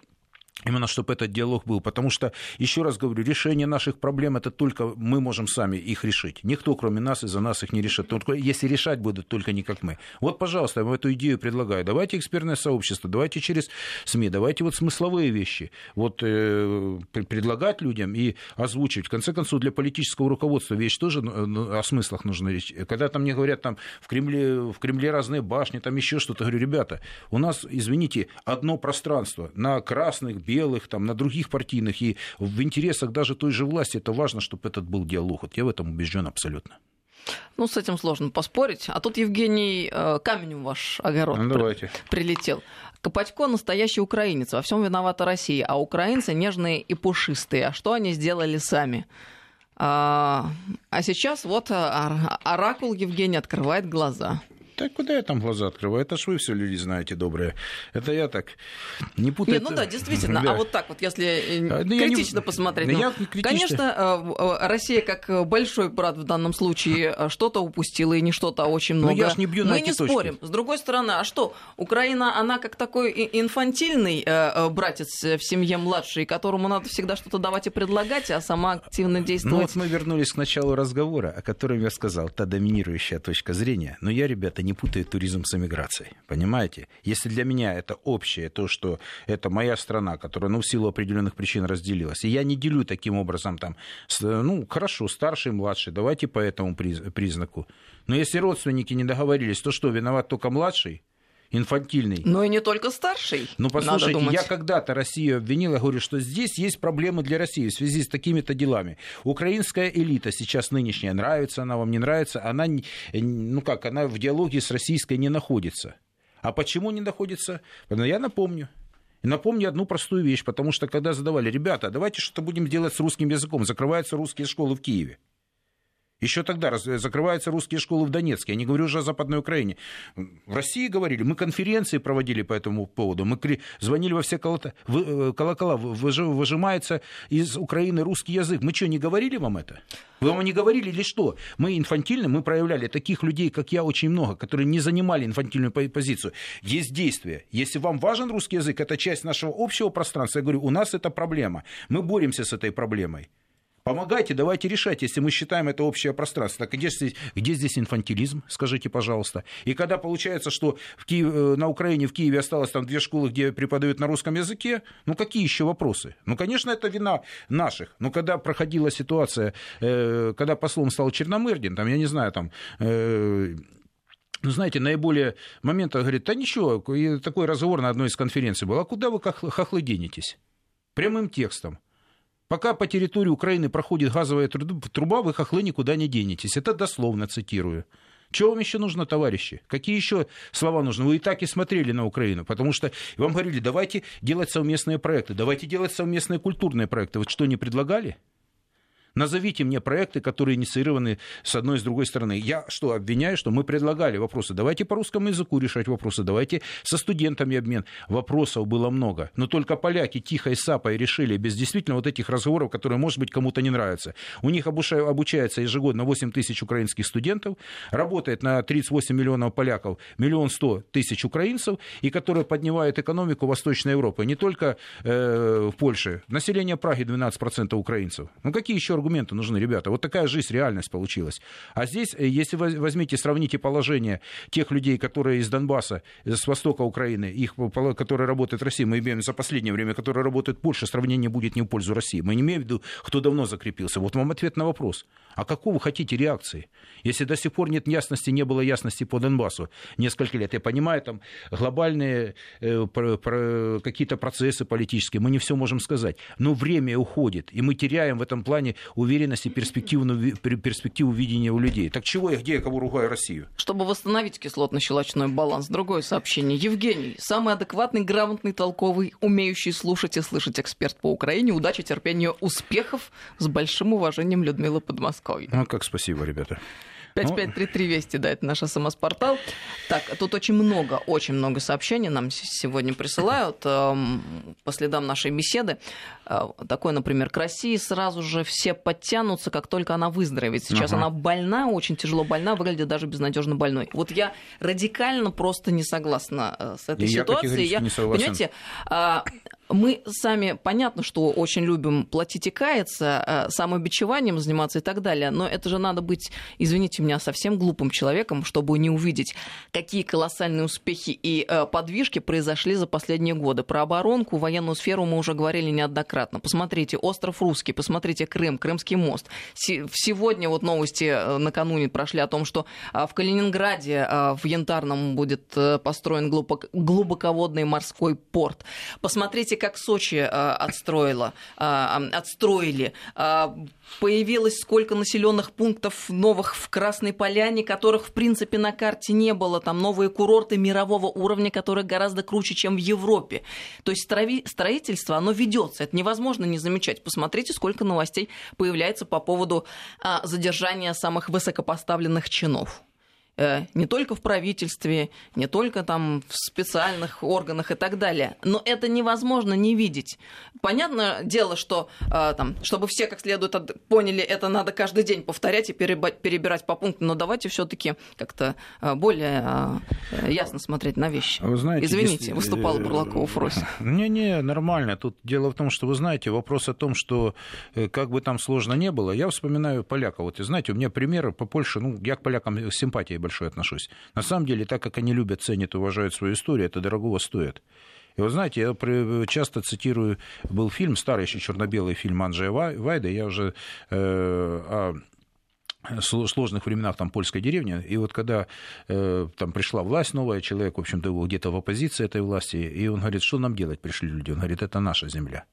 Именно чтобы этот диалог был. Потому что, еще раз говорю, решение наших проблем это только мы можем сами их решить. Никто, кроме нас, из-за нас их не решит. Только если решать будут только не как мы. Вот, пожалуйста, я эту идею предлагаю. Давайте экспертное сообщество, давайте через СМИ, давайте вот смысловые вещи вот, э, предлагать людям и озвучивать. В конце концов, для политического руководства вещь тоже ну, о смыслах нужно речь. Когда там мне говорят, там в Кремле, в Кремле разные башни, там еще что-то, говорю, ребята, у нас, извините, одно пространство на красных, белых, там, на других партийных, и в интересах даже той же власти это важно, чтобы этот был диалог. Вот я в этом убежден абсолютно. Ну, с этим сложно поспорить. А тут Евгений э, камень в ваш огород ну, давайте. прилетел. Копатько настоящий украинец, во всем виновата Россия, а украинцы нежные и пушистые. А что они сделали сами? А, а сейчас вот оракул Евгений открывает глаза. Так куда я там глаза открываю? Это ж вы все люди знаете добрые. Это я так не путаю. Нет, ну да, действительно. Да. А вот так вот, если а, да критично не... посмотреть. Ну, критично. Конечно, э, Россия как большой брат в данном случае э, что-то упустила и не что-то, а очень много. Но я ж не бью Мы на не точки. спорим. С другой стороны, а что? Украина, она как такой инфантильный э, братец в семье младший, которому надо всегда что-то давать и предлагать, а сама активно действовать. Ну вот мы вернулись к началу разговора, о котором я сказал, та доминирующая точка зрения. Но я, ребята, не путаю туризм с эмиграцией. Понимаете? Если для меня это общее, то, что это моя страна, которая, ну, в силу определенных причин разделилась, и я не делю таким образом там, ну, хорошо, старший, младший, давайте по этому признаку. Но если родственники не договорились, то что, виноват только младший? Инфантильный. Но и не только старший. Ну, послушайте, я когда-то Россию обвинил, я говорю, что здесь есть проблемы для России в связи с такими-то делами. Украинская элита сейчас нынешняя, нравится она вам, не нравится, она, ну как, она в диалоге с российской не находится. А почему не находится? Я напомню. Напомню одну простую вещь, потому что когда задавали, ребята, давайте что-то будем делать с русским языком, закрываются русские школы в Киеве. Еще тогда закрываются русские школы в Донецке. Я не говорю уже о Западной Украине. В России говорили, мы конференции проводили по этому поводу. Мы звонили во все э, колокола. Выжимается из Украины русский язык. Мы что, не говорили вам это? Вы вам не говорили или что? Мы инфантильны, мы проявляли таких людей, как я, очень много, которые не занимали инфантильную позицию. Есть действия. Если вам важен русский язык, это часть нашего общего пространства, я говорю, у нас это проблема. Мы боремся с этой проблемой. Помогайте, давайте решать, если мы считаем это общее пространство. Так где здесь, где здесь инфантилизм, скажите, пожалуйста. И когда получается, что в Киев, э, на Украине, в Киеве осталось там две школы, где преподают на русском языке, ну какие еще вопросы? Ну, конечно, это вина наших. Но когда проходила ситуация, э, когда послом стал Черномырдин, там, я не знаю, там... Э, ну, знаете, наиболее момента говорит, да ничего, такой разговор на одной из конференций был, а куда вы хохлы денетесь? Прямым текстом. Пока по территории Украины проходит газовая труба, вы хохлы никуда не денетесь. Это дословно цитирую. Чего вам еще нужно, товарищи? Какие еще слова нужны? Вы и так и смотрели на Украину, потому что вам говорили, давайте делать совместные проекты, давайте делать совместные культурные проекты. Вот что не предлагали? Назовите мне проекты, которые инициированы с одной и с другой стороны. Я что, обвиняю, что мы предлагали вопросы. Давайте по русскому языку решать вопросы, давайте со студентами обмен. Вопросов было много. Но только поляки тихо и сапой решили, без действительно вот этих разговоров, которые, может быть, кому-то не нравятся. У них обучается ежегодно 8 тысяч украинских студентов, работает на 38 миллионов поляков, миллион сто тысяч украинцев, и которые поднимают экономику Восточной Европы. Не только э, в Польше. Население Праги 12% украинцев. Ну какие еще аргументы нужны, ребята? Вот такая жизнь, реальность получилась. А здесь, э, если возьмите, сравните положение тех людей, которые из Донбасса, с востока Украины, их, которые работают в России, мы имеем за последнее время, которые работают в Польше, сравнение будет не в пользу России. Мы не имеем в виду, кто давно закрепился. Вот вам ответ на вопрос. А какого вы хотите реакции? Если до сих пор нет ясности, не было ясности по Донбассу несколько лет. Я понимаю, там глобальные э, про, про, какие-то процессы политические, мы не все можем сказать. Но время уходит, и мы теряем в этом плане уверенность и перспективу, перспективу видения у людей. Так чего я, где я кого ругаю Россию? Чтобы восстановить кислотно-щелочной баланс, другое сообщение. Евгений, самый адекватный, грамотный, толковый, умеющий слушать и слышать эксперт по Украине. Удачи, терпения, успехов. С большим уважением, Людмила Подмосковья. Ну, как спасибо, ребята. 5533 Вести, да, это наш СМС-портал. Так, тут очень много, очень много сообщений нам сегодня присылают эм, по следам нашей беседы. Э, такое, например, к России сразу же все подтянутся, как только она выздоровеет. Сейчас ага. она больна, очень тяжело больна, выглядит даже безнадежно больной. Вот я радикально просто не согласна э, с этой И ситуацией. Я, я. Понимаете, а, мы сами, понятно, что очень любим платить и каяться, э, самобичеванием заниматься и так далее, но это же надо быть, извините меня, совсем глупым человеком, чтобы не увидеть, какие колоссальные успехи и э, подвижки произошли за последние годы. Про оборонку, военную сферу мы уже говорили неоднократно. Посмотрите, остров Русский, посмотрите Крым, Крымский мост. Сегодня вот новости э, накануне прошли о том, что в Калининграде в Янтарном будет построен глубоководный морской порт. Посмотрите, Посмотрите, как Сочи а, отстроила, а, отстроили. А, появилось сколько населенных пунктов новых в Красной Поляне, которых, в принципе, на карте не было. Там новые курорты мирового уровня, которые гораздо круче, чем в Европе. То есть строительство, оно ведется. Это невозможно не замечать. Посмотрите, сколько новостей появляется по поводу задержания самых высокопоставленных чинов. Э, не только в правительстве, не только там в специальных органах и так далее. Но это невозможно не видеть. Понятное дело, что э, там, чтобы все как следует поняли, это надо каждый день повторять и перебирать по пунктам, но давайте все-таки как-то э, более ясно смотреть на вещи. Вы знаете, Извините, если... выступал Бурлакова Фрось. Не-не, нормально. Тут дело в том, что вы знаете, вопрос о том, что как бы там сложно не было, я вспоминаю поляка. Вот, и знаете, у меня примеры по Польше, ну, я к полякам с симпатией большой отношусь. На самом деле, так как они любят, ценят уважают свою историю, это дорогого стоит. И вот знаете, я часто цитирую, был фильм, старый еще черно-белый фильм Анджея Вайда, я уже э, о сложных временах там польской деревни, и вот когда э, там пришла власть новая, человек, в общем-то, где-то в оппозиции этой власти, и он говорит, что нам делать пришли люди? Он говорит, это наша земля.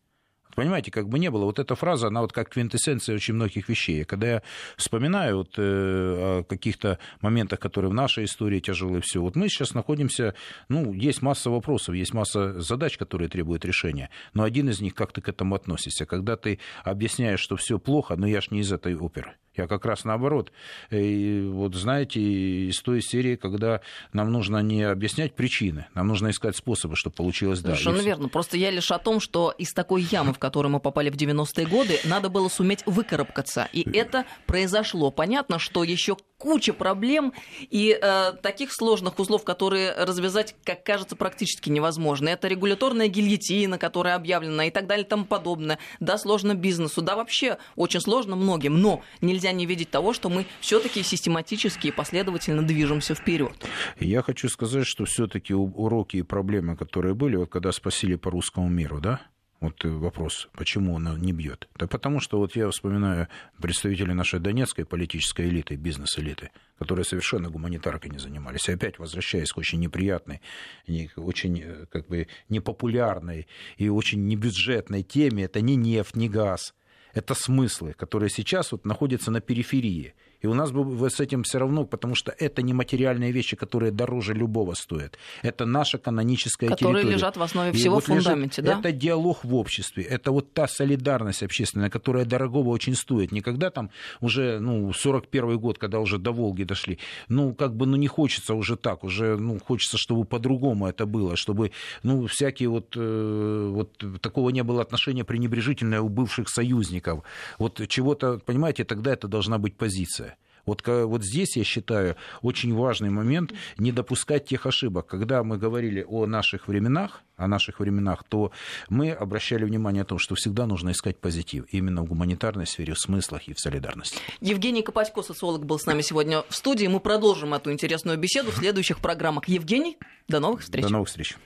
Понимаете, как бы не было. Вот эта фраза, она вот как квинтэссенция очень многих вещей. Когда я вспоминаю вот, э, о каких-то моментах, которые в нашей истории тяжелые, все. Вот мы сейчас находимся, ну, есть масса вопросов, есть масса задач, которые требуют решения. Но один из них, как ты к этому относишься? Когда ты объясняешь, что все плохо, но я ж не из этой оперы. Я как раз наоборот. И вот знаете, из той серии, когда нам нужно не объяснять причины, нам нужно искать способы, чтобы получилось да. Совершенно верно. Просто я лишь о том, что из такой ямы, в которую мы попали в 90-е годы, надо было суметь выкарабкаться. И э. это произошло. Понятно, что еще куча проблем и э, таких сложных узлов, которые развязать, как кажется, практически невозможно. Это регуляторная гильотина, которая объявлена и так далее и тому подобное. Да, сложно бизнесу, да, вообще очень сложно многим, но нельзя не видеть того, что мы все-таки систематически и последовательно движемся вперед. Я хочу сказать, что все-таки уроки и проблемы, которые были, вот когда спасили по русскому миру, да, вот вопрос, почему она не бьет? Да потому что вот я вспоминаю представителей нашей донецкой политической элиты, бизнес-элиты, которые совершенно гуманитаркой не занимались. И опять возвращаясь к очень неприятной, очень э, как бы непопулярной и очень небюджетной теме, это не нефть, не газ, это смыслы, которые сейчас вот находятся на периферии. И у нас бы с этим все равно, потому что это не материальные вещи, которые дороже любого стоят. Это наша каноническая которые территория. Которые лежат в основе всего вот фундаменте, лежит, да? Это диалог в обществе, это вот та солидарность общественная, которая дорогого очень стоит. Никогда там уже, ну, 41 год, когда уже до Волги дошли, ну, как бы, ну, не хочется уже так, уже, ну, хочется, чтобы по-другому это было, чтобы, ну, всякие вот, э, вот такого не было отношения пренебрежительное у бывших союзников. Вот чего-то, понимаете, тогда это должна быть позиция. Вот, вот здесь, я считаю, очень важный момент не допускать тех ошибок. Когда мы говорили о наших временах, о наших временах, то мы обращали внимание о том, что всегда нужно искать позитив именно в гуманитарной сфере, в смыслах и в солидарности. Евгений Копатько, социолог, был с нами сегодня в студии. Мы продолжим эту интересную беседу в следующих программах. Евгений, до новых встреч. До новых встреч.